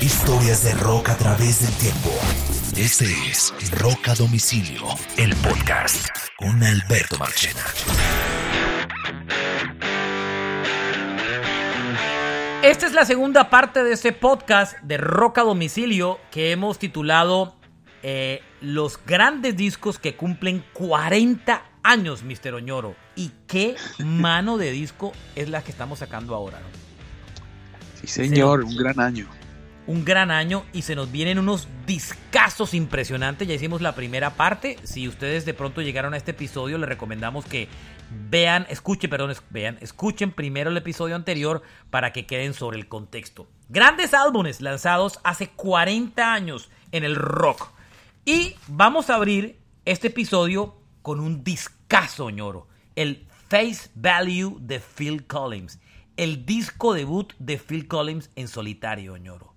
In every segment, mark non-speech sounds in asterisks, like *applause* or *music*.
Historias de rock a través del tiempo. Este es Rock a Domicilio, el podcast con Alberto Marchena. Esta es la segunda parte de este podcast de Rock a Domicilio que hemos titulado eh, Los grandes discos que cumplen 40 años, Mr. Oñoro. ¿Y qué mano de disco es la que estamos sacando ahora? ¿no? Sí, señor, un gran año. Un gran año y se nos vienen unos discazos impresionantes. Ya hicimos la primera parte. Si ustedes de pronto llegaron a este episodio, les recomendamos que vean, escuchen, perdón, vean, escuchen primero el episodio anterior para que queden sobre el contexto. Grandes álbumes lanzados hace 40 años en el rock. Y vamos a abrir este episodio con un discazo, ñoro. El Face Value de Phil Collins. El disco debut de Phil Collins en solitario, ñoro.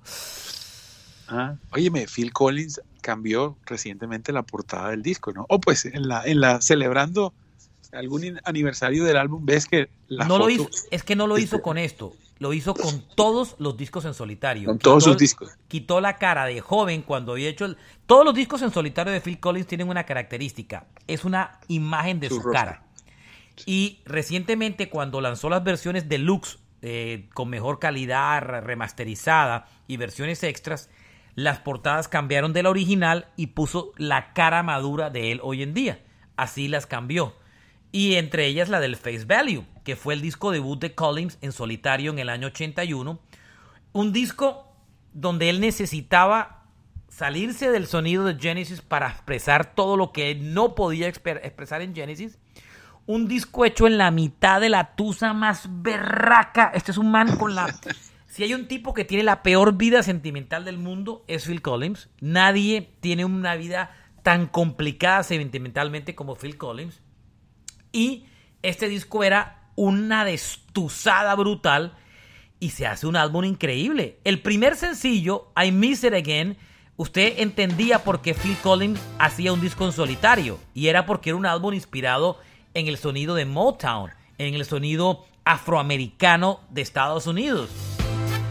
Ah, óyeme, Phil Collins cambió recientemente la portada del disco, ¿no? O pues en la, en la celebrando algún aniversario del álbum, ves que la no lo hizo, es que no lo hizo con esto. Lo hizo con todos los discos en solitario. Con todos sus discos. Quitó la cara de joven cuando había hecho el... Todos los discos en solitario de Phil Collins tienen una característica. Es una imagen de Su cara. Y recientemente cuando lanzó las versiones deluxe con mejor calidad, re- remasterizada y versiones extras, las portadas cambiaron de la original y puso la cara madura de él hoy en día. Así las cambió. Y entre ellas la del Face Value, que fue el disco debut de Collins en solitario en el año 81. Un disco donde él necesitaba salirse del sonido de Genesis para expresar todo lo que él no podía expresar en Genesis. Un disco hecho en la mitad de la tusa más berraca. Este es un man con la... *laughs* Si hay un tipo que tiene la peor vida sentimental del mundo, es Phil Collins. Nadie tiene una vida tan complicada sentimentalmente como Phil Collins. Y este disco era una destuzada brutal y se hace un álbum increíble. El primer sencillo, I Miss It Again, usted entendía por qué Phil Collins hacía un disco en solitario. Y era porque era un álbum inspirado en el sonido de Motown, en el sonido afroamericano de Estados Unidos.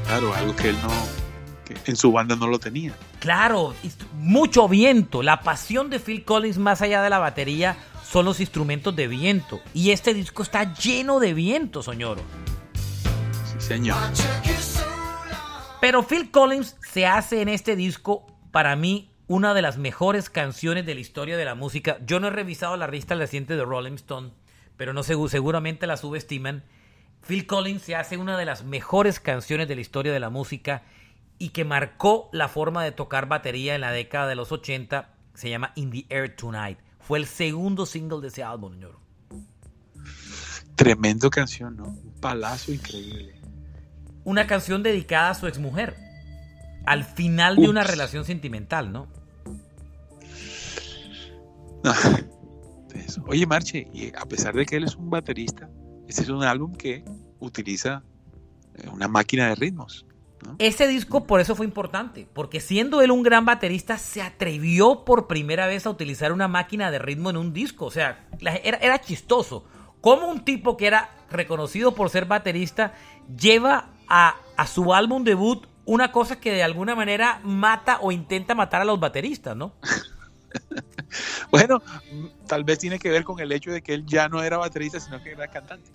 Claro, algo que él no, que en su banda no lo tenía. Claro, mucho viento. La pasión de Phil Collins más allá de la batería son los instrumentos de viento. Y este disco está lleno de viento, soñoro. Sí, señor. Pero Phil Collins se hace en este disco, para mí, una de las mejores canciones de la historia de la música. Yo no he revisado la lista reciente de Rolling Stone, pero no segu- seguramente la subestiman. Phil Collins se hace una de las mejores canciones de la historia de la música y que marcó la forma de tocar batería en la década de los 80. Se llama In the Air Tonight. Fue el segundo single de ese álbum, señor. Tremendo canción, ¿no? Un palazo increíble. Una canción dedicada a su exmujer. Al final de una relación sentimental, ¿no? Eso. *laughs* Oye, Marche, y a pesar de que él es un baterista, este es un álbum que utiliza eh, una máquina de ritmos. Ese disco por eso fue importante, porque siendo él un gran baterista, se atrevió por primera vez a utilizar una máquina de ritmo en un disco. O sea, era, era chistoso. Como un tipo que era reconocido por ser baterista lleva a, a su álbum debut una cosa que de alguna manera mata o intenta matar a los bateristas, ¿no? *laughs* Bueno, tal vez tiene que ver con el hecho de que él ya no era baterista, sino que era cantante.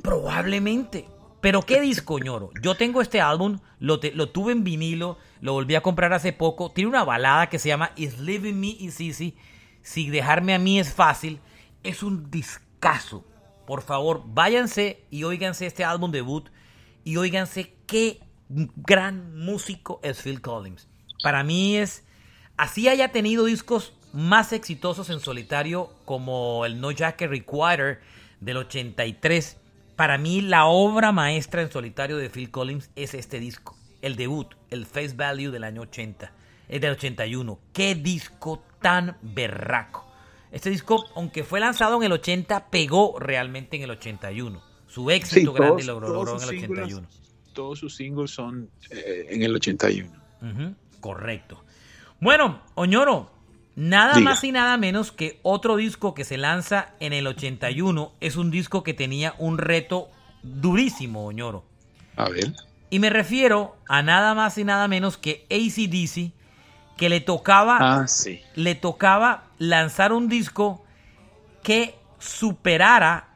Probablemente. Pero qué disco, ñoro. Yo tengo este álbum, lo, lo tuve en vinilo, lo volví a comprar hace poco. Tiene una balada que se llama Is Living Me Is Easy. Si dejarme a mí es fácil. Es un discazo. Por favor, váyanse y óiganse este álbum debut. Y óiganse qué gran músico es Phil Collins. Para mí es. Así haya tenido discos más exitosos en solitario como el No Jacket Required del 83 para mí la obra maestra en solitario de Phil Collins es este disco, el debut, el Face Value del año 80, es del 81. Qué disco tan berraco. Este disco, aunque fue lanzado en el 80, pegó realmente en el 81. Su éxito grande lo logró en el 81. Todos sus singles son eh, en el 81. correcto. Bueno, Oñoro, Nada más y nada menos que otro disco que se lanza en el 81 es un disco que tenía un reto durísimo, Oñoro. A ver. Y me refiero a nada más y nada menos que ACDC, que le tocaba, ah, le tocaba lanzar un disco que superara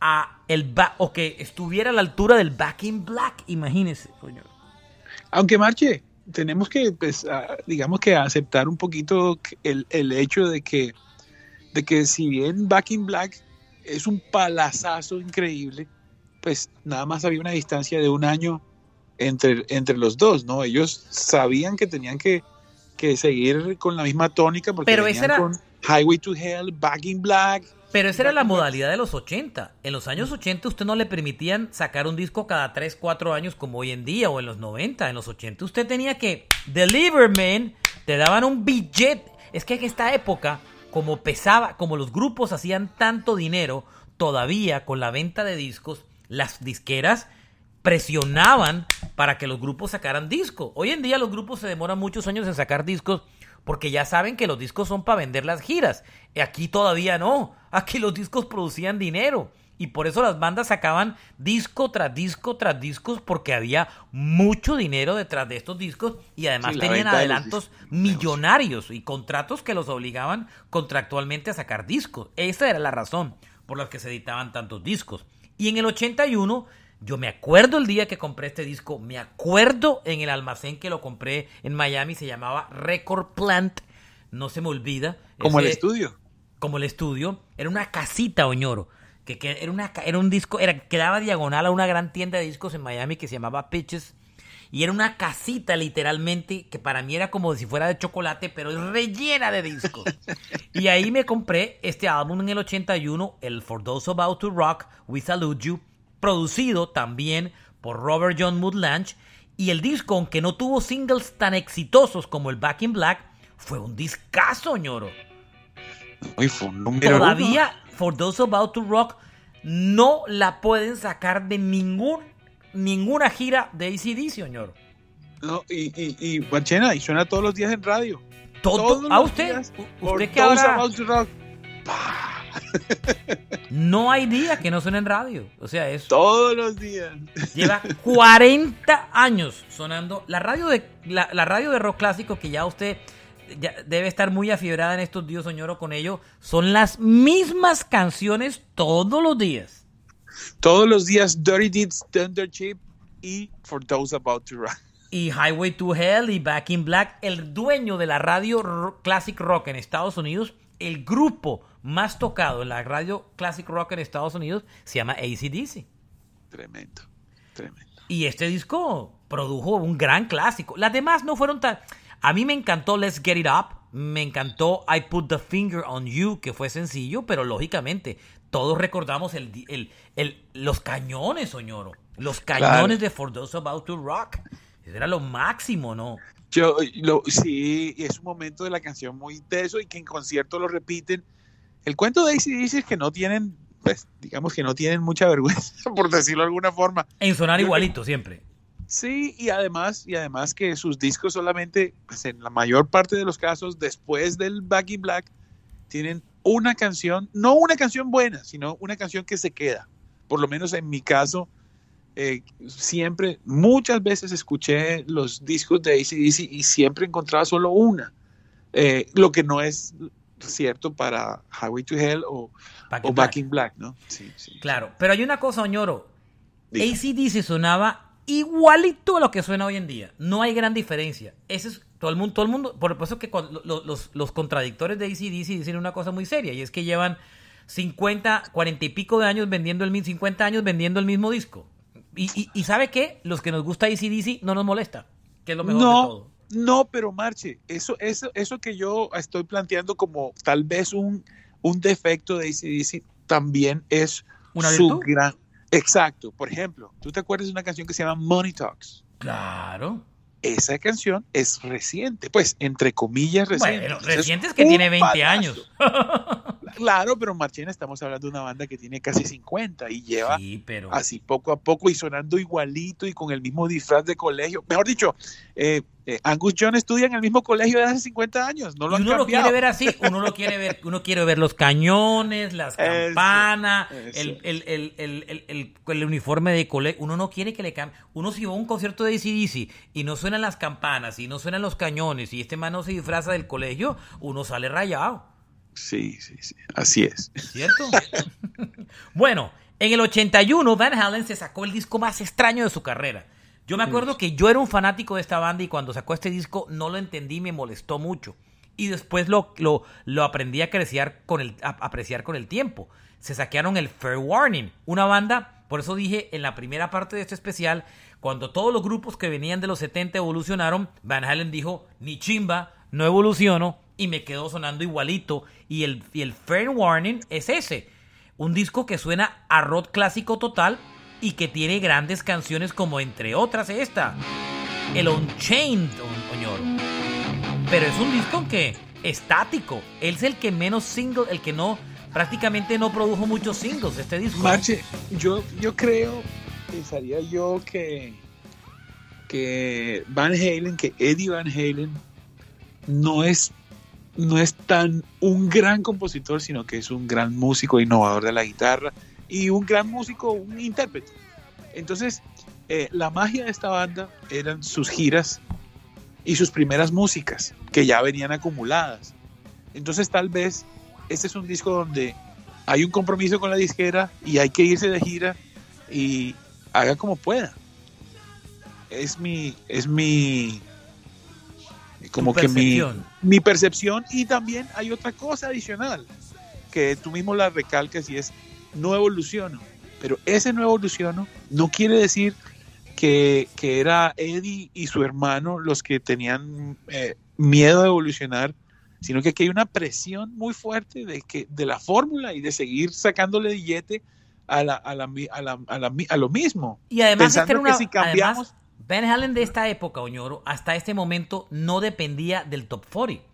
a el o que estuviera a la altura del Back in Black, imagínese, Oñoro. Aunque marche, tenemos que, pues, digamos que aceptar un poquito el, hecho de que, de que si bien Back in Black es un palazazo increíble, pues nada más había una distancia de un año entre, entre los dos, ¿no? Ellos sabían que tenían que, que seguir con la misma tónica porque Pero venían con Highway to Hell, Back in Black, pero esa era la modalidad de los 80. En los años 80 usted no le permitían sacar un disco cada 3, 4 años como hoy en día o en los 90. En los 80 usted tenía que deliver, man. Te daban un billete. Es que en esta época, como pesaba, como los grupos hacían tanto dinero, todavía con la venta de discos, las disqueras presionaban para que los grupos sacaran discos. Hoy en día los grupos se demoran muchos años en sacar discos porque ya saben que los discos son para vender las giras. Aquí todavía no. Aquí los discos producían dinero. Y por eso las bandas sacaban disco tras disco tras discos porque había mucho dinero detrás de estos discos y además tenían adelantos millonarios y contratos que los obligaban contractualmente a sacar discos. Esa era la razón por la que se editaban tantos discos. Y en el 81 yo me acuerdo el día que compré este disco, me acuerdo en el almacén que lo compré en Miami, se llamaba Record Plant, no se me olvida. Como el estudio. Como el estudio, era una casita, Oñoro, que, era, una, era un disco, era, quedaba diagonal a una gran tienda de discos en Miami que se llamaba Pitches, y era una casita literalmente que para mí era como si fuera de chocolate, pero es rellena de discos. *laughs* y ahí me compré este álbum en el 81, el For Those About to Rock, We Salute You, producido también por Robert John Woodlange, y el disco, aunque no tuvo singles tan exitosos como el Back in Black, fue un discazo, ñoro. Todavía, For Those About to Rock, no la pueden sacar de ningún, ninguna gira de ACDC, ñoro. No, y, y, y, Bachena, y suena todos los días en radio. ¿Todo? ¿A usted? ¿Usted que ahora... About to rock. *laughs* No hay día que no suene en radio. O sea, eso. Todos los días. Lleva 40 años sonando. La radio de, la, radio de rock clásico que ya usted ya debe estar muy afiebrada en estos días, señor, con ello. Son las mismas canciones todos los días. Todos los días, Dirty Deeds, Thunder Chip y For Those About to Run. Y Highway to Hell y Back in Black, el dueño de la radio Classic Rock en Estados Unidos, el grupo más tocado en la radio Classic Rock en Estados Unidos se llama ACDC. Tremendo, tremendo. Y este disco produjo un gran clásico. Las demás no fueron tan... A mí me encantó Let's Get It Up, me encantó I Put the Finger on You, que fue sencillo, pero lógicamente todos recordamos el, los cañones, Soñoro. Los cañones de For Those About to Rock. Eso era lo máximo, ¿no? Yo, lo, sí, es un momento de la canción muy teso y que en concierto lo repiten el cuento de ACDC es que no tienen, pues, digamos que no tienen mucha *laughs* vergüenza, por decirlo de alguna forma. En sonar igualito siempre. Sí, y además, y además que sus discos solamente, pues en la mayor parte de los casos, después del Back in Black, tienen una canción, no una canción buena, sino una canción que se queda. Por lo menos en mi caso, eh, siempre, muchas veces escuché los discos de ACDC y siempre encontraba solo una. Eh, lo que no es cierto para Highway to Hell o Back, in, Black. ¿no? Sí, sí. Claro, pero hay una cosa, Oñoro. ACDC sonaba igualito a lo que suena hoy en día. No hay gran diferencia. Ese es todo el mundo, todo el mundo, por eso que cuando los, los, contradictores de ACDC dicen una cosa muy seria y es que llevan 50, 40 y pico de años vendiendo el mismo, 50 años vendiendo el mismo disco. Y, y, y ¿sabe qué? Los que nos gusta ACDC no nos molesta, que es lo mejor no, de todo. No, pero Marche, eso, eso, eso que yo estoy planteando como tal vez un, un defecto de ACDC también es ¿Una su gran... Exacto. Por ejemplo, ¿tú te acuerdas de una canción que se llama Money Talks? Claro. Esa canción es reciente, pues entre comillas reciente. Bueno, reciente es que tiene 20 palazo. años. *laughs* Claro, pero Marchena estamos hablando de una banda que tiene casi 50 y lleva Sí, pero así poco a poco y sonando igualito y con el mismo disfraz de colegio. Mejor dicho, eh, eh, Angus John estudia en el mismo colegio de hace 50 años, no lo y han uno lo quiere ver así, uno lo quiere ver, uno quiere ver los cañones, las *laughs* campanas, eso. el, el, el, el, el, el- el uniforme de colegio. Uno no quiere que le cambie. Uno si va a un concierto de ACDC y no suenan las campanas y no suenan los cañones y este man no se disfraza del colegio, uno sale rayado. Sí, sí, sí, así es. ¿Cierto? *laughs* bueno, en el 81 Van Halen se sacó el disco más extraño de su carrera. Yo me acuerdo que yo era un fanático de esta banda y cuando sacó este disco no lo entendí y me molestó mucho. Y después lo, lo, lo aprendí a, apreciar con el, a apreciar con el tiempo. Se saquearon el Fair Warning, una banda, por eso dije en la primera parte de este especial, cuando todos los grupos que venían de los 70 evolucionaron, Van Halen dijo, ni chimba, no evoluciono, y me quedó sonando igualito. Y el, y el Fair Warning es ese. Un disco que suena a rock clásico total y que tiene grandes canciones como entre otras esta. El Unchained, Oñoro. Pero es un disco que estático. Él es el que menos single, el que no, prácticamente no produjo muchos singles este disco. Yo, yo creo, pensaría yo que, que Van Halen, que Eddie Van Halen, no es, no es tan un gran compositor, sino que es un gran músico, innovador de la guitarra y un gran músico, un intérprete. Entonces, eh, la magia de esta banda eran sus giras y sus primeras músicas, que ya venían acumuladas. Entonces, tal vez este es un disco donde hay un compromiso con la disquera y hay que irse de gira y haga como pueda. Es mi, es mi, como que mi, percepción. mi percepción y también hay otra cosa adicional que tú mismo la recalcas y es no evoluciono, pero ese no evoluciono no quiere decir que, que era Eddie y su hermano los que tenían eh, miedo de evolucionar, sino que aquí hay una presión muy fuerte de, que, de la fórmula y de seguir sacándole billete a, la, a, la, a, la- a lo mismo. Y además, Pensando era que si cambiamos, además, Van Halen de esta época, Oñoro, hasta este momento no dependía del top 40.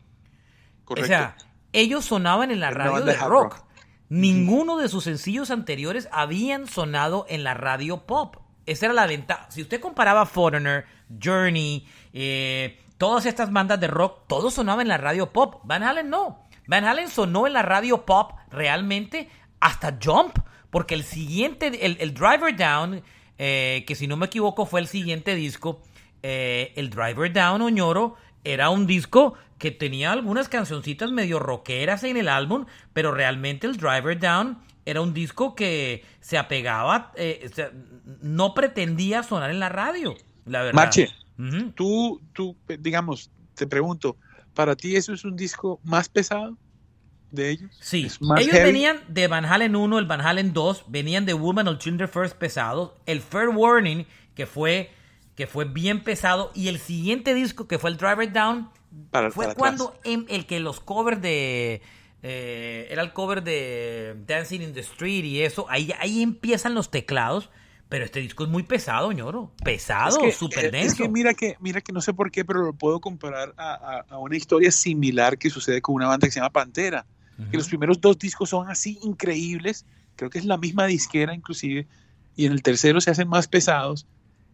correcto. O sea, ellos sonaban en la radio de rock. rock. Ninguno de sus sencillos anteriores habían sonado en la radio pop. Esa era la ventaja. Si usted comparaba Foreigner, Journey, eh, todas estas bandas de rock, todo sonaba en la radio pop. Van Halen no. Van Halen sonó en la radio pop realmente hasta Jump, porque el siguiente, el, el Driver Down, eh, que si no me equivoco fue el siguiente disco, eh, el Driver Down Oñoro era un disco que tenía algunas cancioncitas medio rockeras en el álbum, pero realmente el Driver Down era un disco que se apegaba, eh, o sea, no pretendía sonar en la radio, la verdad. Marche, Ujú. tú, tú, digamos, te pregunto, ¿para ti eso es un disco más pesado de ellos? Sí, ¿Es más ellos heavy? venían de Van Halen 1, el Van Halen 2, venían de Woman or Children First pesado, el Fair Warning, que fue, que fue bien pesado, y el siguiente disco, que fue el Driver Down, Para- fue para cuando en el que los covers de... eh, era el cover de Dancing in the Street y eso, ahí, ahí empiezan los teclados, pero este disco es muy pesado, ñoro, pesado, Es que, súper eh, denso. Es que mira que, mira que no sé por qué, pero lo puedo comparar a, a- a una historia similar que sucede con una banda que se llama Pantera. Que los primeros dos discos son así increíbles, creo que es la misma disquera inclusive, y en el tercero se hacen más pesados.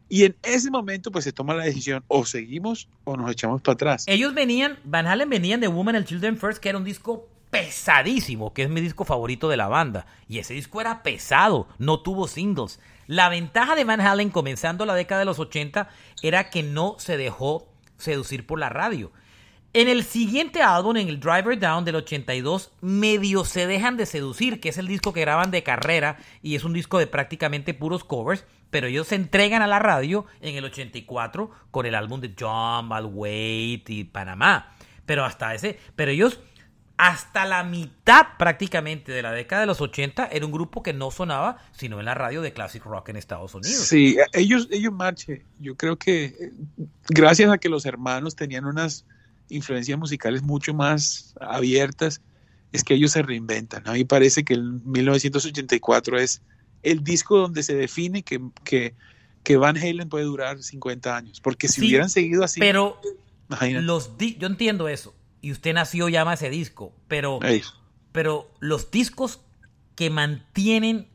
Y en ese momento pues se toma la decisión, o seguimos o nos echamos para atrás. Ellos venían, Van Halen venían de Woman and Children First, que era un disco pesadísimo, que es mi disco favorito de la banda. Y ese disco era pesado, no tuvo singles. La ventaja de Van Halen comenzando la década de los 80 era que no se dejó seducir por la radio. En el siguiente álbum, en el Driver Down del 82, medio se dejan de seducir, que es el disco que graban de carrera y es un disco de prácticamente puros covers. pero ellos se entregan a la radio en el 84 con el álbum de John Wait y Panamá. Pero hasta ese, pero ellos hasta la mitad prácticamente de la década de los 80 era un grupo que no sonaba sino en la radio de classic rock en Estados Unidos. Sí, ellos, ellos marche. Yo creo que eh, gracias a que los hermanos tenían unas influencias musicales mucho más abiertas, es que ellos se reinventan. A mí parece que el 1984 es el disco donde se define que, que, que Van Halen puede durar 50 años. Porque si hubieran seguido así... Pero los yo entiendo eso y usted nació llama ese disco, pero, pero los discos que mantienen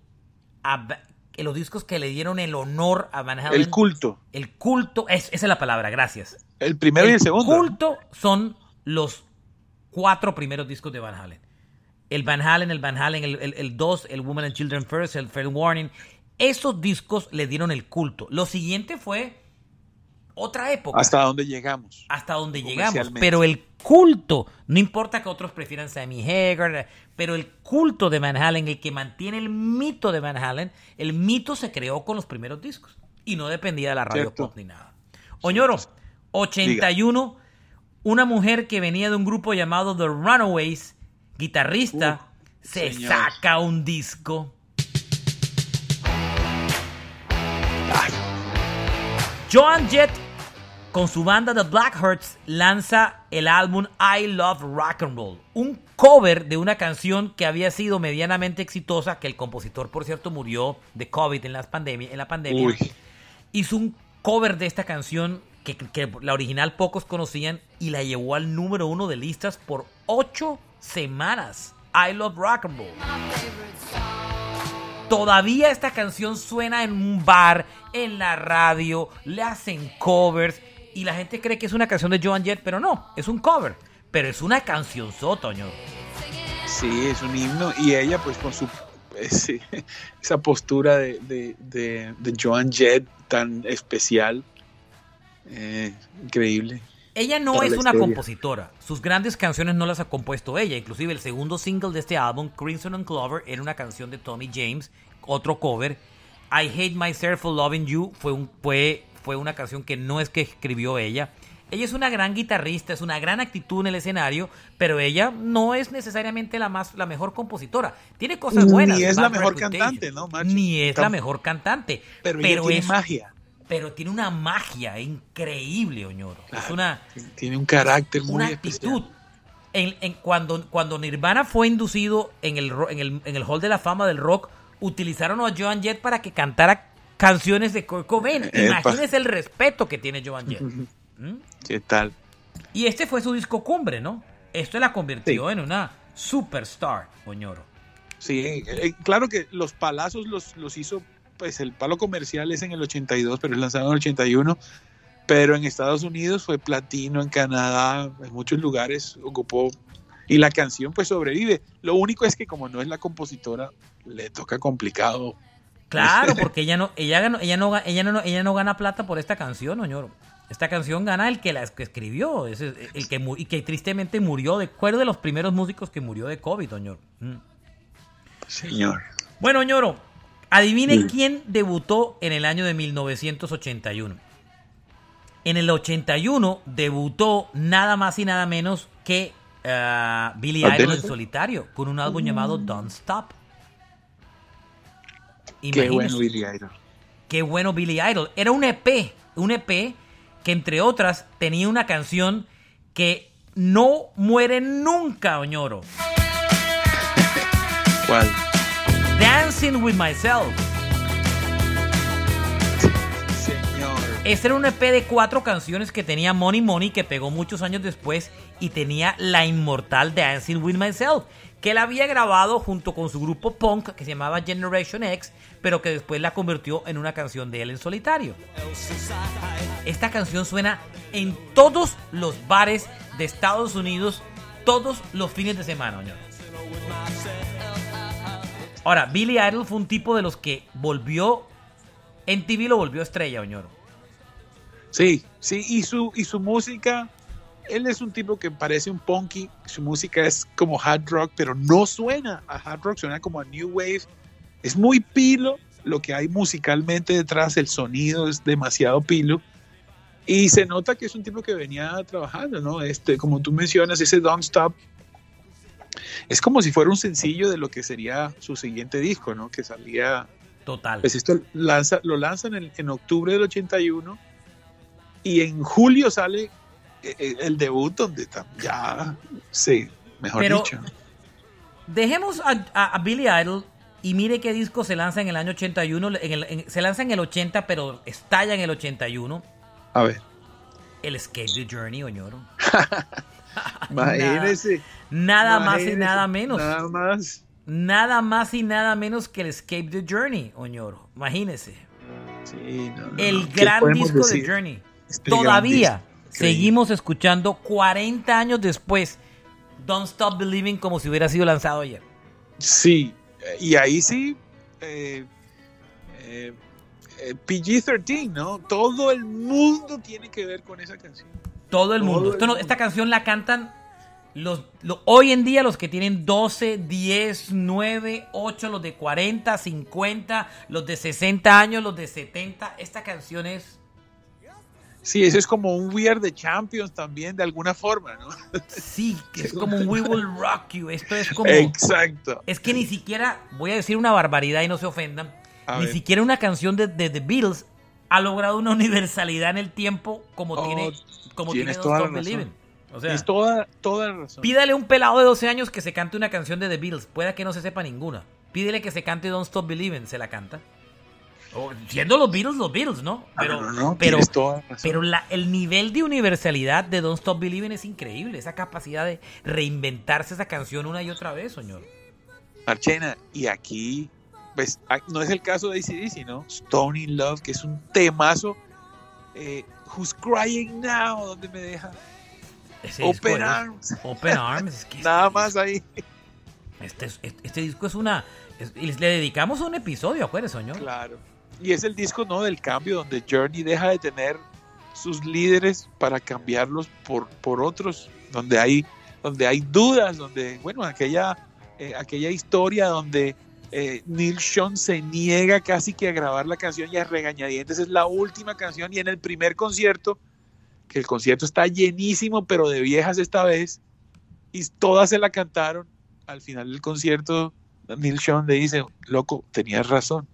los discos que le dieron el honor a Van Halen. El culto. El culto, es, esa es la palabra, gracias. El primero y el segundo. El culto son los cuatro primeros discos de Van Halen. El Van Halen, el Van Halen, el 2, el, el, Woman and Children First, el Fair Warning. Esos discos le dieron el culto. Lo siguiente fue otra época. Hasta donde llegamos. Hasta donde llegamos. Pero el culto, no importa que otros prefieran Sammy Hagar, pero el culto de Van Halen, el que mantiene el mito de Van Halen, el mito se creó con los primeros discos y no dependía de la radio pop ni nada. Oñoro, 81, una mujer que venía de un grupo llamado The Runaways, guitarrista, se saca un disco. Joan Jett con su banda The Blackhearts lanza el álbum I Love Rock and Roll, un cover de una canción que había sido medianamente exitosa, que el compositor por cierto murió de COVID en, las pandemia, en la pandemia. Hizo un cover de esta canción que, que, la original pocos conocían y la llevó al número uno de listas por ocho semanas. I Love Rock and Roll. Todavía esta canción suena en un bar, en la radio, le hacen covers y la gente cree que es una canción de Joan Jett, pero no, es un cover. Pero es una canción Toño. Sí, es un himno. Y ella, pues, con su *laughs* esa postura de, de, de, Joan Jett tan especial, eh, increíble. Ella no es una compositora. Sus grandes canciones no las ha compuesto ella. Inclusive el segundo single de este álbum, Crimson and Clover, era una canción de Tommy James, otro cover. I Hate Myself for Loving You fue, un, fue fue una canción que no es que escribió ella. Ella es una gran guitarrista, es una gran actitud en el escenario, pero ella no es necesariamente la más la mejor compositora. Tiene cosas buenas. Ni es la mejor cantante, ¿no? Ni es la mejor cantante. Pero, tiene magia. Pero tiene una magia increíble, Oñoro. es una tiene un carácter muy una actitud. En, cuando, cuando Nirvana fue inducido en el, en el, en el Hall de la Fama del Rock, utilizaron a Joan Jett para que cantara canciones de Kurt Cobain. Imagínese el respeto que tiene Joan Jett. ¿Mm? ¿Qué tal? Y este fue su disco cumbre, ¿no? Esto la convirtió en una superstar, Oñoro. Sí, eh, claro que los palazos los, los hizo, pues el palo comercial es en el 82, pero es lanzado en el 81. Pero en Estados Unidos fue platino, en Canadá, en muchos lugares ocupó y la canción pues sobrevive. Lo único es que como no es la compositora, le toca complicado Claro, porque ella no, ella ella no, ella no, ella no gana plata por esta canción, Oñoro. Esta canción gana el que la escribió, el que y que tristemente murió, de acuerdo de los primeros músicos que murió de COVID, Oñoro. Mm. Señor. Bueno, Oñoro, adivine quién debutó en el año de 1981. En el 81 debutó nada más y nada menos que uh, Billy Idol en solitario, con un álbum llamado Don't Stop. Qué bueno Billy Idol. Qué bueno Billy Idol. Era un EP, un EP que entre otras tenía una canción que no muere nunca, Oñoro. ¿Cuál? Dancing with Myself. Señor. Este era un EP de cuatro canciones que tenía Money Money, que pegó muchos años después, y tenía la inmortal Dancing with Myself, que él había grabado junto con su grupo punk que se llamaba Generation X, pero que después la convirtió en una canción de él en solitario. Esta canción suena en todos los bares de Estados Unidos todos los fines de semana. Ahora, Billy Idol fue un tipo de los que volvió, en TV lo volvió estrella, señor. Sí, sí, y su, y su música él es un tipo que parece un punky, su música es como hard rock, pero no suena a hard rock, suena como a new wave. Es muy pilo, lo que hay musicalmente detrás, el sonido es demasiado pilo. Y se nota que es un tipo que venía trabajando, ¿no? Este, como tú mencionas, ese Don't Stop es como si fuera un sencillo de lo que sería su siguiente disco, ¿no? Que salía. Total. Pues esto lanza, lo lanzan en, en octubre del 81 y en julio sale el debut donde ya, sí, mejor Pero dicho. Dejemos a, a, a, Billy Idol y mire qué disco se lanza en el año 81. En el, en, se lanza en el 80, pero estalla en el 81. A ver. El Escape the Journey, Oñoro. *laughs* Imagínese. Nada, nada más y nada menos. Nada más. Nada más y nada menos que el Escape the Journey, Oñoro. Imagínese. Sí, no, no, el gran disco decir? de Journey. Todavía seguimos escuchando 40 años después Don't Stop Believing como si hubiera sido lanzado ayer. Sí, y ahí sí, eh, eh, eh, PG-13, ¿no? Todo el mundo tiene que ver con esa canción. Todo el Todo mundo. el Esto no- mundo. esta canción la cantan los, lo- hoy en día los que tienen 12, 10, 9, 8, los de 40, 50, los de 60 años, los de 70. Esta canción es... Sí, eso es como un We Are the Champions también, de alguna forma, ¿no? Sí, es como un We Will Rock You. Esto es como... Exacto. Es que ni siquiera, voy a decir una barbaridad y no se ofendan, A ni ver. siquiera una canción de, de The Beatles ha logrado una universalidad en el tiempo como Oh, tiene, como tiene Don't. Believing. O sea, Tienes toda, toda la razón. pídale a un pelado de 12 años que se cante una canción de The Beatles, pueda que no se sepa ninguna. Pídele que se cante Don't Stop Believing, se la canta. Siendo los Beatles los Beatles, ¿no? Pero, no, no, pero, la razón. pero la- el nivel de universalidad de Don't Stop Believing es increíble. Esa capacidad de reinventarse esa canción una y otra vez, señor. Marchena, y aquí, pues, ah, no es el caso de ACDC, ¿no? Stone in Love, que es un temazo. eh, Who's Crying Now? ¿Dónde me deja? Ese Open Arms. Open Arms. es que *laughs* Nada este- más ahí. Este, es- este, este disco es una. es- y le dedicamos un episodio, acuérdese, señor. Claro. Y es el disco, ¿no? Del cambio, donde Journey deja de tener sus líderes para cambiarlos por, por otros, donde hay, donde hay dudas, donde, bueno, aquella, eh, aquella historia donde eh, Neil Sean se niega casi que a grabar la canción y a regañadientes es la última canción y en el primer concierto, que el concierto está llenísimo, pero de viejas esta vez, y todas se la cantaron, al final del concierto Neil Sean le dice, loco, tenías razón.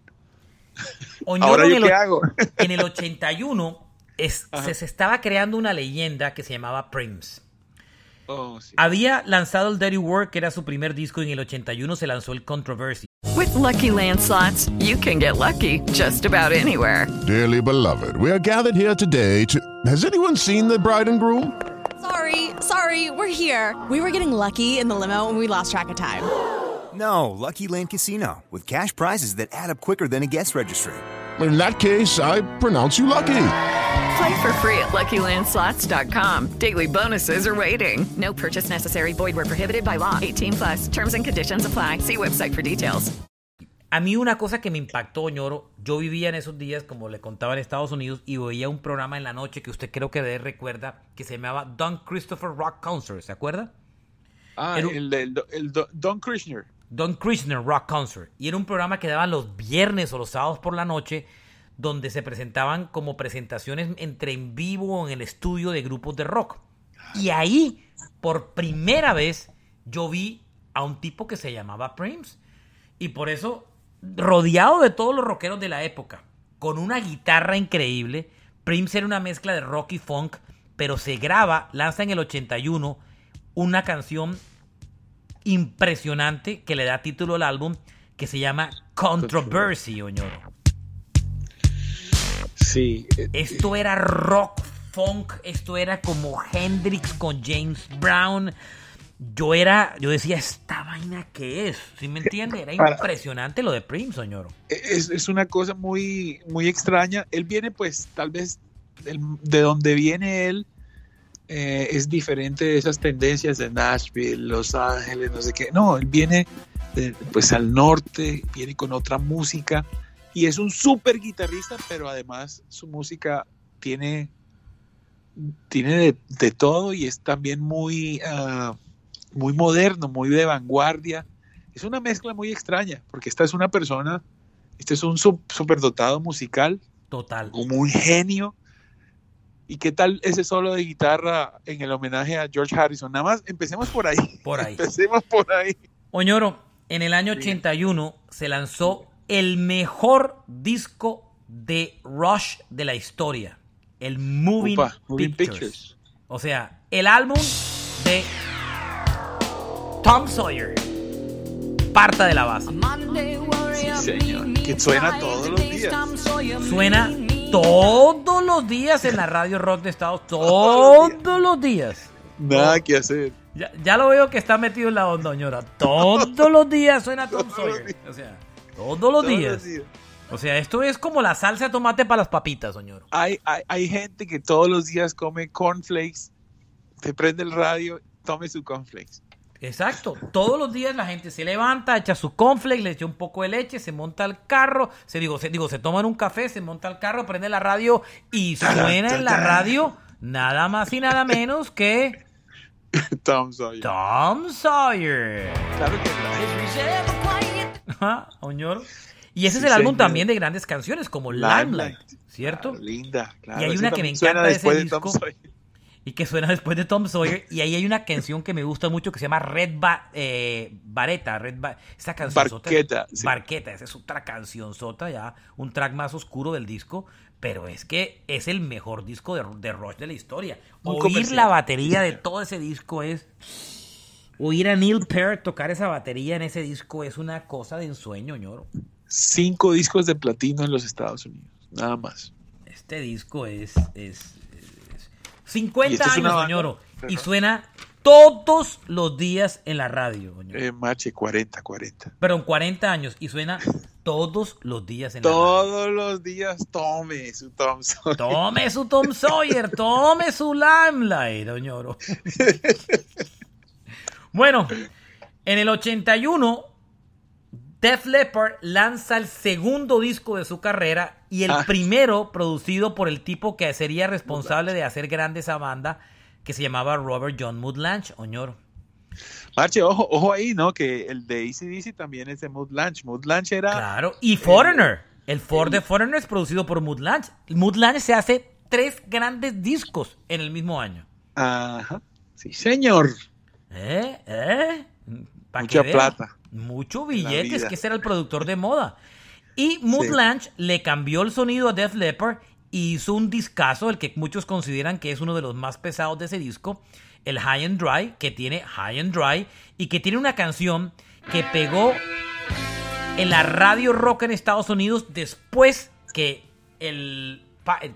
Oñoro Ahora en yo el qué och- hago. *laughs* En el 81 es- Ajá. se, se estaba creando una leyenda que se llamaba Prims. Oh, sí. Había lanzado el Dirty Work, que era su primer disco, y en el 81 se lanzó el Controversy. With Lucky Land slots, you can get lucky just about anywhere. Dearly beloved, we are gathered here today to. Has anyone seen the bride and groom? Sorry, sorry, we're here. We were getting lucky in the limo and we lost track of time. No, Lucky Land Casino, with cash prizes that add up quicker than a guest registry. In that case, I pronounce you lucky. Play for free at LuckyLandSlots.com. Daily bonuses are waiting. No purchase necessary. Void were prohibited by law. 18 plus. Terms and conditions apply. See website for details. A mí una cosa que me impactó, ñoro, yo vivía en esos días, como le contaba, en Estados Unidos y veía un programa en la noche que usted creo que de recuerda, que se llamaba Don Christopher Rock Concert, ¿se acuerda? Ah, Era- el, el, el Don- Don Krishner. Don Krishner Rock Concert. Y era un programa que daban los viernes o los sábados por la noche, donde se presentaban como presentaciones entre en vivo o en el estudio de grupos de rock. Y ahí, por primera vez, yo vi a un tipo que se llamaba Prims. Y por eso, rodeado de todos los rockeros de la época, con una guitarra increíble, Prims era una mezcla de rock y funk, pero se graba, lanza en el 81 una canción impresionante que le da título al álbum que se llama Controversy, Oñoro. Sí. eh, Esto era rock, funk, esto era como Hendrix con James Brown. Yo era, yo decía, ¿esta vaina qué es? ¿Sí me entiende? Era impresionante lo de Prince, Oñoro. Es, es una cosa muy, muy extraña. Él viene, pues, tal vez de donde viene él eh, es diferente de esas tendencias de Nashville, Los Ángeles, no sé qué. No, él viene, de- pues, al norte, viene con otra música y es un súper guitarrista, pero además su música tiene, tiene de, de todo y es también muy, ah, muy moderno, muy de vanguardia. Es una mezcla muy extraña, porque esta es una persona Este es un sup- superdotado musical, Total. como un genio. ¿Y qué tal ese solo de guitarra en el homenaje a George Harrison? Nada más, empecemos por ahí. Por ahí. *laughs* Empecemos por ahí. Oñoro, en el año 81 se lanzó el mejor disco de Rush de la historia, el Moving Pictures. Pictures. O sea, el álbum de Tom Sawyer. Parta de la base. Sí, señor. Que suena todos los días. Suena todos los días en la radio rock de Estados *laughs* Todos los días. Nada que hacer. Ya, ya lo veo que está metido en la onda, señora. Todos los días suena Tom Sawyer. O sea, todos los Todos días. los días. O sea, esto es como la salsa de tomate para las papitas, señor. Hay, hay, hay gente que todos los días come cornflakes, se prende el radio, tome su cornflakes. Exacto. Todos los días la gente se levanta, echa su cornflakes, le echa un poco de leche, se monta al carro, se digo, se digo, se toman un café, se monta al carro, prende la radio y *laughs* suena en la radio nada más y nada menos que *laughs* Tom Sawyer. Tom Sawyer. Claro que no. Ajá. Y ese Sí, es el álbum señor. también de grandes canciones como Limelight, ¿cierto? Claro, linda, claro. Y hay una que me encanta de ese después de Tom disco. Sawyer. Y que suena *laughs* después de Tom Sawyer. Y ahí hay una canción que me gusta mucho que se llama Red Ba- eh, Bareta. Red Ba- esa canción Barqueta, sí. Barqueta, esa es otra canción sota, ya un track más oscuro del disco. Pero es que es el mejor disco de, de Rush de la historia. Muy Oír comercial. la batería de todo ese disco es. Oír a Neil Peart tocar esa batería en ese disco es una cosa de ensueño, ñoro. Cinco discos de platino en los Estados Unidos, nada más. Este disco es, es, es 50 Y esta es una años, banda- señor, y suena todos los días en la radio, señor. Eh, Mache, 40, 40. Perdón, 40 años y suena *laughs* todos los días en la radio. Todos los días tome su Tom Sawyer. Tome su Tom Sawyer, *laughs* tome su Limelight, doñoro. *laughs* bueno, en el 81, Def Leppard lanza el segundo disco de su carrera y el Ah. primero producido por el tipo que sería responsable de hacer grande esa banda, que se llamaba Robert John Mudlanch, oñoro. Mache, ojo, ojo ahí, ¿no? Que el de ACDC también es de Mood Lunch. Mood Lunch era. Claro, y Foreigner. El Ford de Foreigner es producido por Mudlanch. Mudlanch se hace tres grandes discos en el mismo año. Ajá. Sí, señor. ¿Eh? ¿Eh? Mucha plata. Mucho billetes, vida. que ese era el productor de moda. Y Mudlanch le cambió el sonido a Def Leppard y hizo un discazo, el que muchos consideran que es uno de los más pesados de ese disco, el High and Dry, que tiene High and Dry y que tiene una canción que pegó en la radio rock en Estados Unidos después que el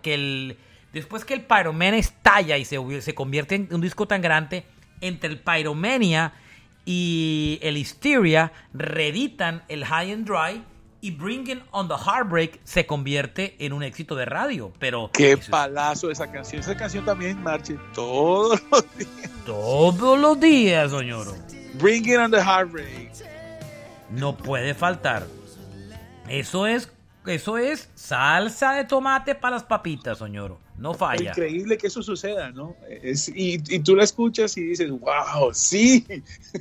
que el después que el Pyromania estalla y se, se convierte en un disco tan grande entre el Pyromania y el Hysteria reeditan el High and Dry y Bringing on the Heartbreak se convierte en un éxito de radio, pero Qué es palazo esa canción. Esa canción también marche todos los *laughs* días. todos los días, señor. Bring it on the heartbreak. No puede faltar. Eso es, eso es salsa de tomate para las papitas, señor. No falla. Increíble que eso suceda, ¿no? Es, y, y tú la escuchas y dices, wow, sí.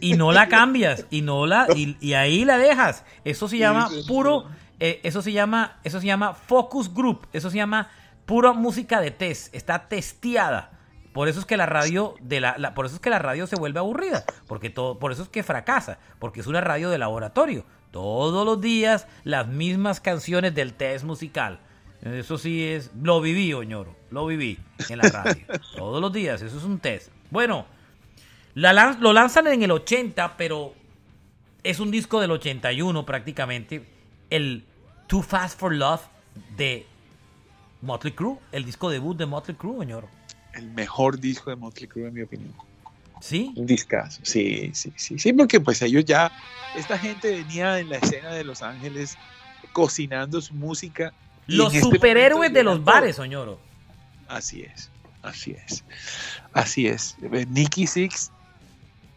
Y no la cambias, y no la, y, y ahí la dejas. Eso se llama puro, eh, eso se llama, eso se llama focus group, eso se llama pura música de test, está testeada. Por eso es que la radio de la, la- por eso es que la radio se vuelve aburrida, porque todo, por eso es que fracasa, porque es una radio de laboratorio. Todos los días las mismas canciones del test musical. Eso sí es, lo viví, Oñoro, lo viví en la radio. *laughs* Todos los días, eso es un test. Bueno, la lo lanzan en el 80, pero es un disco del 81 prácticamente. El Too Fast for Love de Motley Crue, el disco debut de Motley Crue, señor. El mejor disco de Motley Crue, en mi opinión. ¿Sí? Un discazo. Sí, sí, sí. Sí, porque pues ellos ya. Esta gente venía en la escena de Los Ángeles cocinando su música. Los en este superhéroes de los bares, señor. Así es, así es, así es. Eh, Nicky Six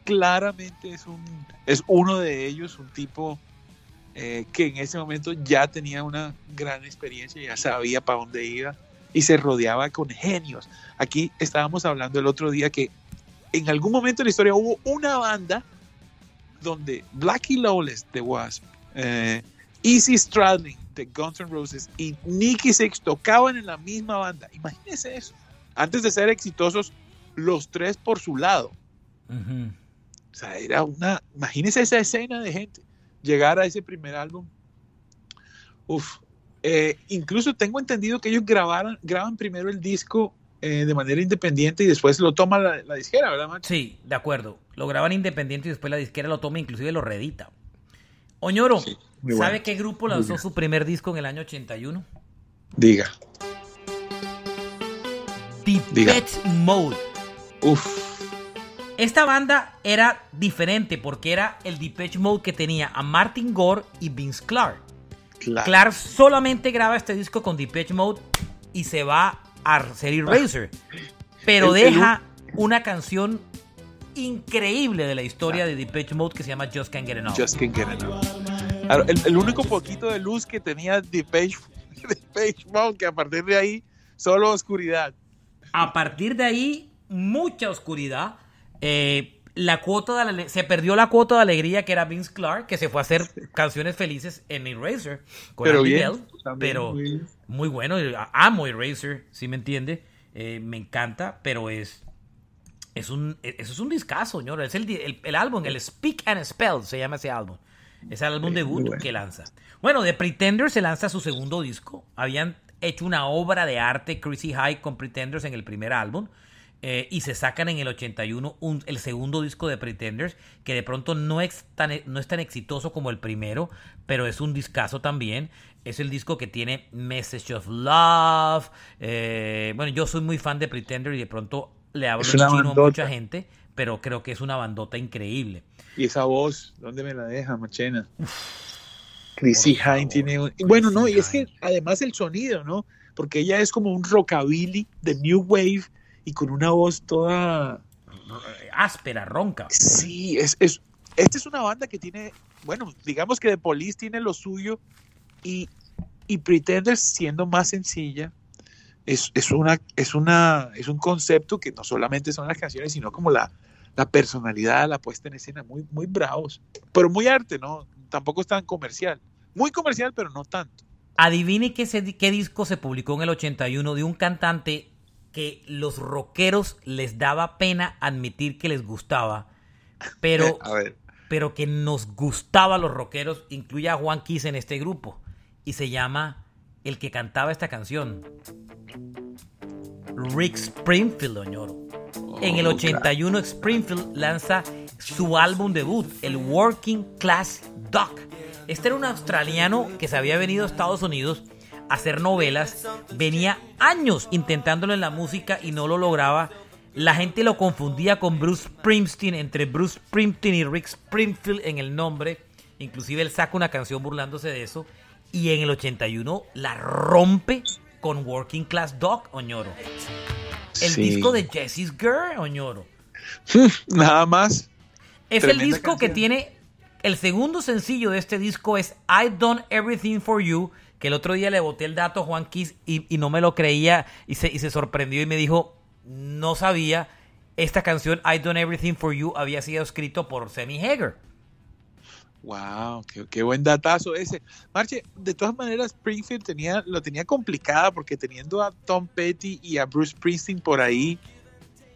claramente es un es uno de ellos, un tipo eh, que en ese momento ya tenía una gran experiencia, ya sabía para dónde iba y se rodeaba con genios. Aquí estábamos hablando el otro día que en algún momento de la historia hubo una banda donde Blackie Lawless de Wasp, eh, Easy Stradlin de Guns N' Roses y Nicky Six tocaban en la misma banda. Imagínense eso. Antes de ser exitosos, los tres por su lado. O sea, era una. Imagínense esa escena de gente. Llegar a ese primer álbum. Uf. Eh, incluso tengo entendido que ellos grabaron, graban primero el disco eh, de manera independiente y después lo toma la, disquera, ¿verdad, Macho? Sí, de acuerdo. Lo graban independiente y después la disquera lo toma, inclusive lo reedita. Oñoro, ¿sabe qué grupo lanzó su primer disco en el año 81? Diga. Depeche Mode. Uf. Esta banda era diferente porque era el Depeche Mode que tenía a Martin Gore y Vince Clark. Clark solamente graba este disco con Depeche Mode y se va a hacer Eraser. *laughs* Pero deja una canción increíble de la historia de Depeche Mode que se llama Just Can't Get Enough. Just Can't Get Enough. El, el, único poquito de luz que tenía Depeche, *laughs* Depeche Mode, que a partir de ahí solo oscuridad. A partir de ahí, mucha oscuridad. Eh, la cuota de se perdió la cuota de alegría que era Vince Clark, que se fue a hacer canciones felices en Eraser con pero bien, pero muy, bueno. Amo Eraser, si me entiende. Eh, me encanta, pero es es un eso es un discazo, señor. Es el, el, álbum, el Speak and Spell se llama ese álbum. Es el álbum debut que lanza. Bueno, The Pretenders se lanza su segundo disco. Habían hecho una obra de arte, Chrissy High, con Pretenders en el primer álbum. Eh, y se sacan en el 81 el segundo disco de Pretenders, que de pronto no es, tan, no es tan exitoso como el primero, pero es un discazo también. Es el disco que tiene Message of Love. Eh, bueno, yo soy muy fan de Pretenders y de pronto le hablo chino a mucha gente, pero creo que es una bandota increíble. Y esa voz, ¿dónde me la deja, Machena? Chrissy Hine tiene. Bueno, no, y es que además el sonido, ¿no? Porque ella es como un rockabilly de New Wave y con una voz toda. áspera, ronca. Sí, es, es, esta es una banda que tiene. Bueno, digamos que The Police tiene lo suyo y, y Pretenders siendo más sencilla. Es, es, una, es, una, es un concepto que no solamente son las canciones, sino como la, la personalidad, la puesta en escena, muy, muy bravos, pero muy arte, ¿no? Tampoco es tan comercial. Muy comercial, pero no tanto. Adivine qué, qué disco se publicó en el 81 de un cantante que los rockeros les daba pena admitir que les gustaba, pero, *laughs* pero que nos gustaba a los rockeros, incluye a Juan Kiss en este grupo, y se llama el que cantaba esta canción, Rick Springfield, Oñoro. En el 81 Springfield lanza su álbum debut, el Working Class Duck. Este era un australiano que se había venido a Estados Unidos a hacer novelas. Venía años intentándolo en la música y no lo lograba. La gente lo confundía con Bruce Springsteen, entre Bruce Springsteen y Rick Springfield en el nombre. Inclusive él saca una canción burlándose de eso. Y en el 81 la rompe con Working Class Dog, Oñoro. El disco de Jesse's Girl, Oñoro. Nada más. Es el disco que tiene. El segundo sencillo de este disco es I Done Everything for You. Que el otro día le boté el dato a Juan Kiss y, no me lo creía y se, y se sorprendió y me dijo: No sabía. Esta canción I Done Everything for You había sido escrito por Sammy Hager. Wow, qué, buen datazo ese. Marche, de todas maneras, Springfield tenía, lo tenía complicada porque teniendo a Tom Petty y a Bruce Springsteen por ahí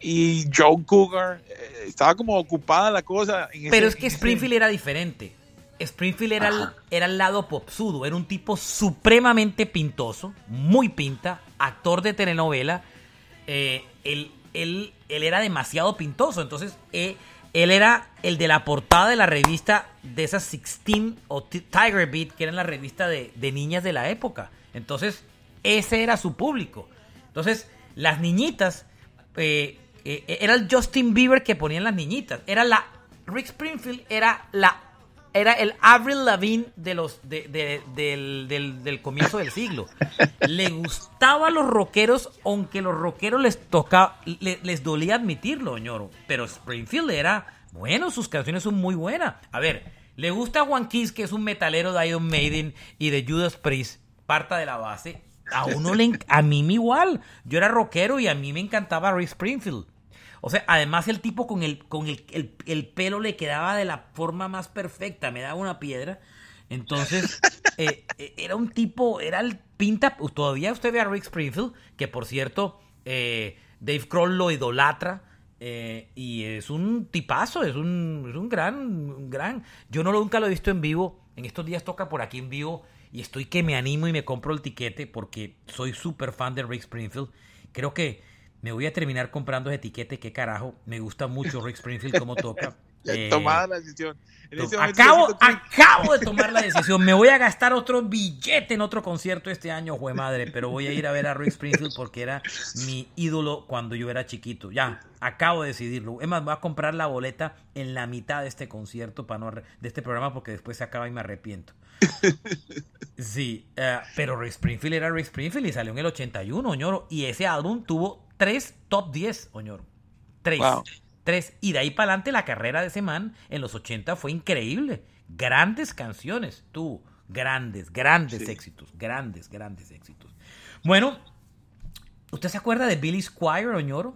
y Joe Cougar, eh, estaba como ocupada la cosa. Pero es que Springfield era diferente. Springfield era el, era el lado popsudo, era un tipo supremamente pintoso, muy pinta, actor de telenovela. Eh, él, él, él, era demasiado pintoso, entonces... Eh, él era el de la portada de la revista de esas 16 o Tiger Beat, que era la revista de, niñas de la época. Entonces, ese era su público. Entonces, las niñitas, eh, eh, era el Justin Bieber que ponían las niñitas. Era la. Rick Springfield era la. Era el Avril Lavigne de los, del, del, comienzo del siglo. Le gustaban los rockeros, aunque los rockeros les tocaba, les dolía admitirlo, ñoro. Pero Springfield era, bueno, sus canciones son muy buenas. A ver, le gusta a Juan Kiss, que es un metalero de Iron Maiden y de Judas Priest, parta de la base. A uno le, a mí me igual. Yo era rockero y a mí me encantaba Rick Springfield. O sea, además el tipo con el, con el, pelo le quedaba de la forma más perfecta, me daba una piedra. Entonces, *laughs* eh, eh, era un tipo, era el pinta, todavía usted ve a Rick Springfield, que por cierto, eh, Dave Kroll lo idolatra. y es un tipazo, es un, es un gran, un gran. Yo no nunca lo he visto en vivo. En estos días toca por aquí en vivo y estoy que me animo y me compro el tiquete porque soy súper fan de Rick Springfield. Creo que me voy a terminar comprando ese tiquete, qué carajo. Me gusta mucho Rick Springfield como toca. *laughs* Eh, tomada la decisión. acabo, acabo de tomar la decisión. Me voy a gastar otro billete en otro concierto este año, jue madre. Pero voy a ir a ver a Rick Springfield porque era mi ídolo cuando yo era chiquito. Ya, acabo de decidirlo. Es más, voy a comprar la boleta en la mitad de este concierto para no, de este programa porque después se acaba y me arrepiento. Sí, eh, pero Rick Springfield era Rick Springfield y salió en el 81, Oñoro. Y ese álbum tuvo tres top 10, Oñoro. Tres. Tres. Y de ahí para adelante la carrera de ese man en los 80 fue increíble. Grandes canciones, tú. Grandes, grandes éxitos. Grandes, grandes éxitos. Bueno, ¿usted se acuerda de Billy Squire, Oñoro?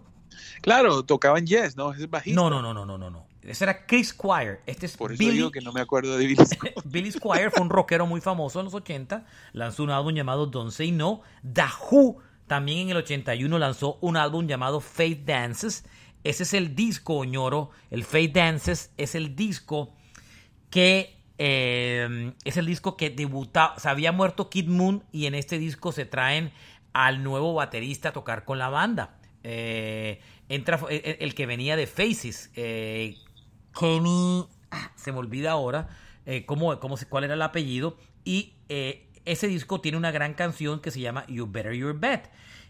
Claro, tocaban jazz, ¿no? Es bajista. No, no, no, no, no, no. no. Ese era Chris Squire. Este es Por eso Billy... digo que no me acuerdo de Billy Squire. *laughs* Billy Squire fue un rockero muy famoso en los 80. Lanzó un álbum llamado Don't Say No. The Who también en el 81 lanzó un álbum llamado Faith Dances. Ese es el disco, Oñoro. El Faith Dances es el disco que eh, es el disco que debutaba. Se había muerto Kid Moon y en este disco se traen al nuevo baterista a tocar con la banda. Eh, entra el, que venía de Faces, eh, Kenny, ah, se me olvida ahora cómo, cómo, cuál era el apellido. Y ese disco tiene una gran canción que se llama You Better Your Bet.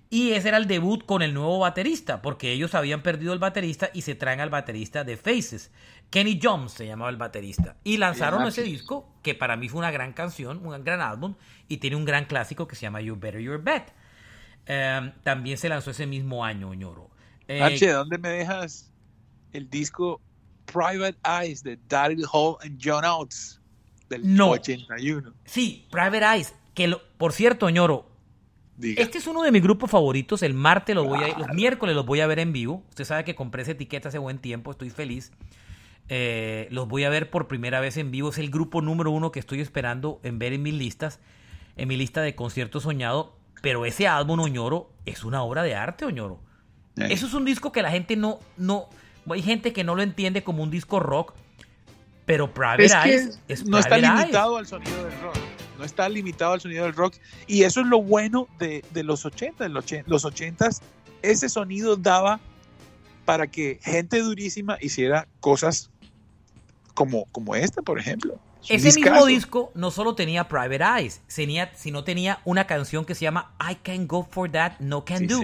Y ese era el debut con el nuevo baterista, porque ellos habían perdido el baterista y se traen al baterista de Faces. Kenny Jones se llamaba el baterista. Y lanzaron ese disco, que para mí fue una gran canción, un gran álbum, y tiene un gran clásico que se llama You Better Your Bet. Em, también se lanzó ese mismo año, Ñoro. Eh, H, ¿dónde me dejas el disco Private Eyes de Daryl Hall and John Oates? Del 81. Sí, Private Eyes, que por cierto, ñoro, este es uno de mis grupos favoritos. El martes lo voy a, los miércoles los voy a ver en vivo. Usted sabe que compré esa etiqueta hace buen tiempo, estoy feliz. Eh, los voy a ver por primera vez en vivo. Es el grupo número uno que estoy esperando en ver en mis listas, en mi lista de conciertos soñado. Pero ese álbum Oñoro es una obra de arte, Oñoro. Eso es un disco que la gente no, no, hay gente que no lo entiende como un disco rock, pero Private Eyes no está limitado al sonido del rock. No está limitado al sonido del rock. Y eso es lo bueno de, los 80. Los 80 ese sonido daba para que gente durísima hiciera cosas como, como esta, por ejemplo. Ese mismo disco no solo tenía Private Eyes, tenía, sino tenía una canción que se llama I Can Go For That, No Can Do.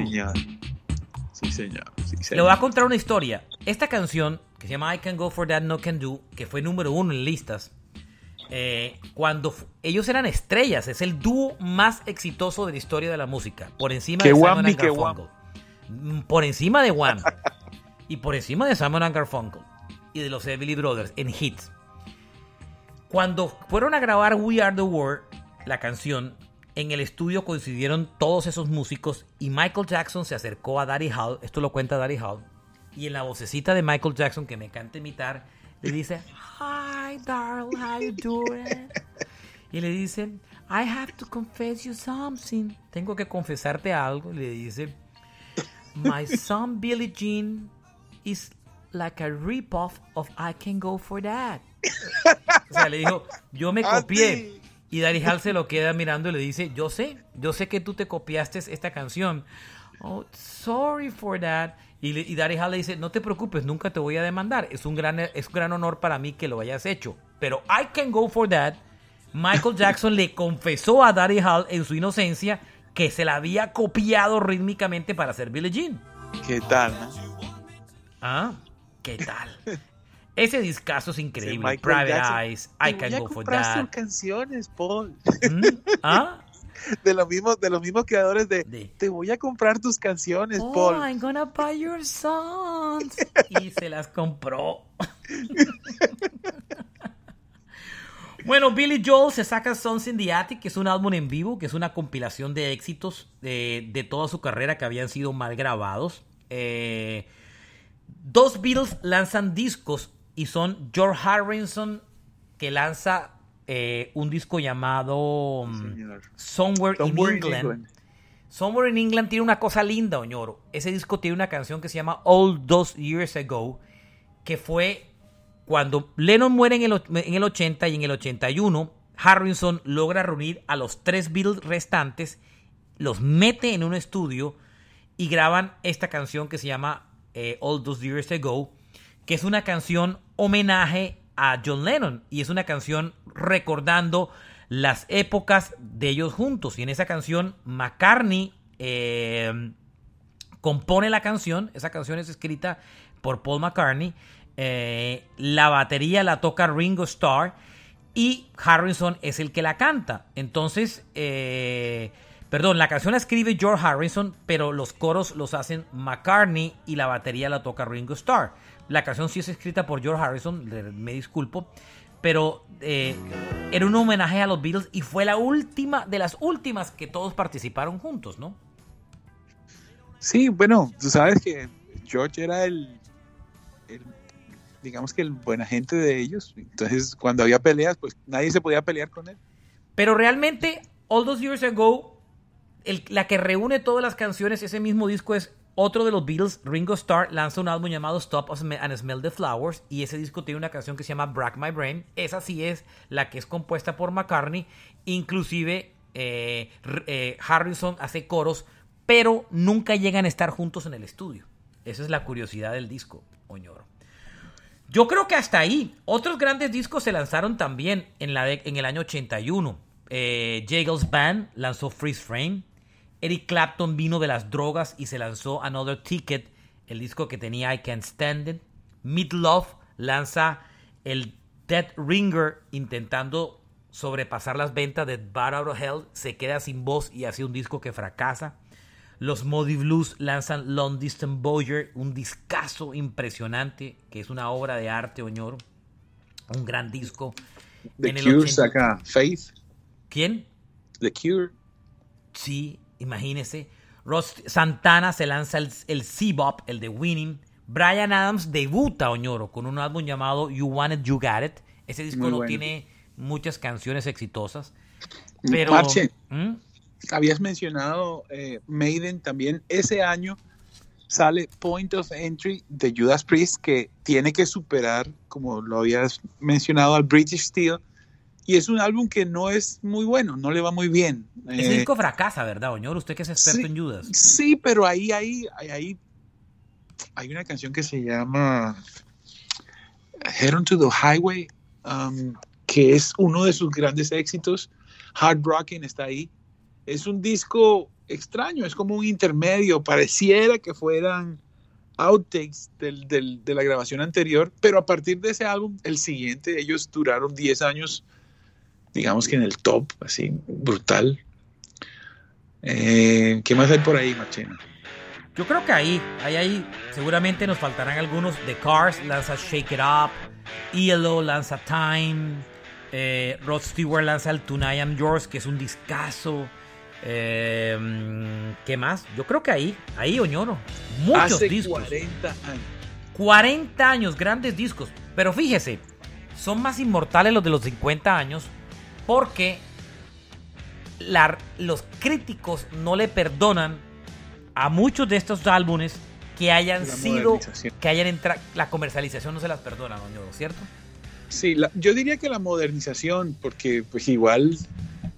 Sí, señor. Le voy a contar una historia. Esta canción, que se llama I Can Go For That, No Can Do, que fue número uno en listas, eh, cuando ellos eran estrellas, es el dúo más exitoso de la historia de la música, por encima de Simon and Garfunkel. Mm, por encima de One. *laughs* y por encima de Simon and Garfunkel. Y de los Everly Brothers en hits. Cuando fueron a grabar We Are the World, la canción, en el estudio coincidieron todos esos músicos y Michael Jackson se acercó a Daddy Hall, esto lo cuenta Daddy Hall, y en la vocecita de Michael Jackson que me encanta imitar, le dice, Hi darling, how you doing? Y le dice, I have to confess you something. Tengo que confesarte algo. Le dice, My son Billie Jean is like a rip-off of I Can Go For That. O sea, le dijo, yo me *laughs* copié. Y Daddy Hall se lo queda mirando y le dice, yo sé, yo sé que tú te copiaste esta canción. Oh, sorry for that. Y, y Daddy Hall le dice, no te preocupes, nunca te voy a demandar. Es un, gran, es un gran honor para mí que lo hayas hecho. Pero I can go for that. Michael *laughs* Jackson le confesó a Daddy Hall en su inocencia que se la había copiado rítmicamente para hacer Billie Jean. ¿Qué tal? Ah, ¿qué tal? *laughs* Ese discazo es increíble. Private Eyes, I Can Go For That. sus canciones, Paul. ¿Mm? ¿Ah? *laughs* De los mismos, de los mismos creadores de, Te voy a comprar tus canciones, oh, Paul. I'm gonna buy your songs. *laughs* y se las compró. bueno, Billy Joel se saca Sons in the Attic, que es un álbum en vivo, que es una compilación de éxitos de, de toda su carrera que habían sido mal grabados. Eh, dos Beatles lanzan discos y son George Harrison que lanza eh, un disco llamado mm. Somewhere, in, England. Somewhere in England tiene una cosa linda, Oñoro. Ese disco tiene una canción que se llama All Those Years Ago, que fue cuando Lennon muere en el, en el 80 y en el 81, Harrison logra reunir a los tres Beatles restantes, los mete en un estudio y graban esta canción que se llama eh, All Those Years Ago, que es una canción homenaje a John Lennon y es una canción recordando las épocas de ellos juntos. Y en esa canción McCartney eh, compone la canción, esa canción es escrita por Paul McCartney, eh, la batería la toca Ringo Starr y Harrison es el que la canta. Entonces, eh, perdón, la canción la escribe George Harrison, pero los coros los hacen McCartney y la batería la toca Ringo Starr. La canción sí es escrita por George Harrison, le- me disculpo, pero eh, era un homenaje a los Beatles y fue la última de las últimas que todos participaron juntos, ¿no? Sí, bueno, tú sabes que George era el, el, digamos que el buen agente de ellos. Entonces, cuando había peleas, pues nadie se podía pelear con él. Pero realmente, All Those Years Ago, el- la que reúne todas las canciones, ese mismo disco es otro de los Beatles. Ringo Starr lanza un álbum llamado Stop and Smell the Flowers y ese disco tiene una canción que se llama Brack My Brain. Esa sí es la que es compuesta por McCartney. Inclusive eh, eh, Harrison hace coros, pero nunca llegan a estar juntos en el estudio. Esa es la curiosidad del disco, Oñoro. Yo creo que hasta ahí. Otros grandes discos se lanzaron también en, el año 81. Eh, Jagles Band lanzó Freeze Frame. Eric Clapton vino de las drogas y se lanzó Another Ticket, el disco que tenía I Can't Stand It. Meat Love lanza el Dead Ringer intentando sobrepasar las ventas de Bad Out of Hell. Se queda sin voz y hace un disco que fracasa. Los Modi Blues lanzan Long Distance Voyager, un discazo impresionante, que es una obra de arte, Oñoro. Un gran disco. The En Cure 80. saca Faith. ¿Quién? The Cure. Sí, imagínese. Ross Santana se lanza el, el C-Bop, el de Winning. Brian Adams debuta, Oñoro, con un álbum llamado You Want It, You Got It. Ese disco Muy no bueno. tiene muchas canciones exitosas. Pero. Marche, ¿Mm? habías mencionado eh, Maiden también. Ese año sale Point of Entry de Judas Priest, que tiene que superar, como lo habías mencionado, al British Steel. Y es un álbum que no es muy bueno, no le va muy bien. Ese Eh, disco fracasa, ¿verdad, Oñoro? Usted que es experto sí. en Judas. Sí, pero ahí, ahí, ahí, ahí hay una canción que se llama Head on to the Highway, um, que es uno de sus grandes éxitos. Hard Rocking está ahí. Es un disco extraño, es como un intermedio. Pareciera que fueran outtakes del- del- de la grabación anterior, pero a partir de ese álbum, el siguiente, ellos duraron 10 años, digamos que en el top, así, brutal. Eh, ¿Qué más hay por ahí, Machena? Yo creo que ahí, ahí, ahí, seguramente nos faltarán algunos. The Cars lanza Shake It Up, ELO lanza Time, eh, Rod Stewart lanza el Tonight I'm Yours, que es un discazo. Eh, ¿Qué más? Yo creo que ahí, ahí Oñoro, muchos Hace discos. 40 años. 40 años, grandes discos. Pero fíjese, son más inmortales los de los 50 años porque la- los críticos no le perdonan a muchos de estos álbumes que hayan La sido, que hayan entrado, la comercialización no se las perdona, doño, ¿cierto? Sí, la- yo diría que la modernización, porque pues igual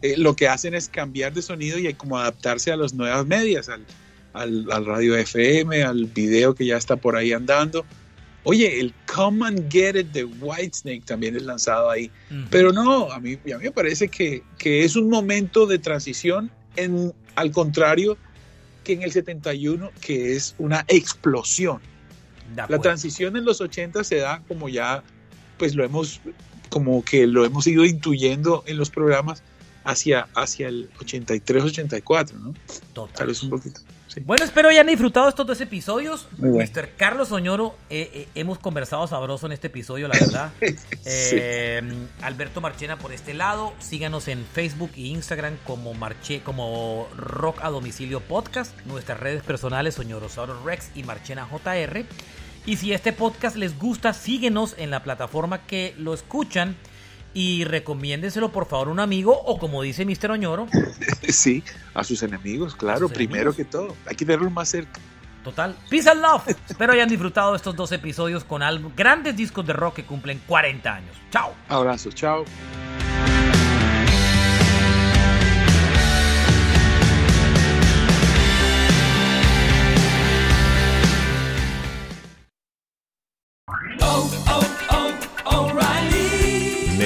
eh, lo que hacen es cambiar de sonido y como adaptarse a las nuevas medias, al, al- al radio FM, al video que ya está por ahí andando. Oye, el Come and Get It de Whitesnake también es lanzado ahí. Pero no, a mí, a mí me parece que, que es un momento de transición, en, al contrario que en el 71, que es una explosión. La transición en los 80 se da como ya, pues lo hemos, como que lo hemos ido intuyendo en los programas hacia, hacia el 83-84, ¿no? Total. Tal vez un poquito. Sí. Bueno, espero hayan disfrutado estos dos episodios. Muy bueno. Mr. Carlos Oñoro, eh, eh, hemos conversado sabroso en este episodio, la verdad. *laughs* Eh, Alberto Marchena por este lado. Síganos en Facebook e Instagram como Marche, como Rock a Domicilio Podcast. Nuestras redes personales Oñorosaurus Rex y Marchena JR. Y si este podcast les gusta, síguenos en la plataforma que lo escuchan. Y recomiéndenselo por favor a un amigo o como dice Mr. Oñoro. *laughs* sí, a sus enemigos, claro, sus primero enemigos. que todo. Hay que tenerlos más cerca. Total. Peace and love. Espero hayan disfrutado estos dos episodios con grandes discos de rock que cumplen 40 años. Chao. Abrazo, chao.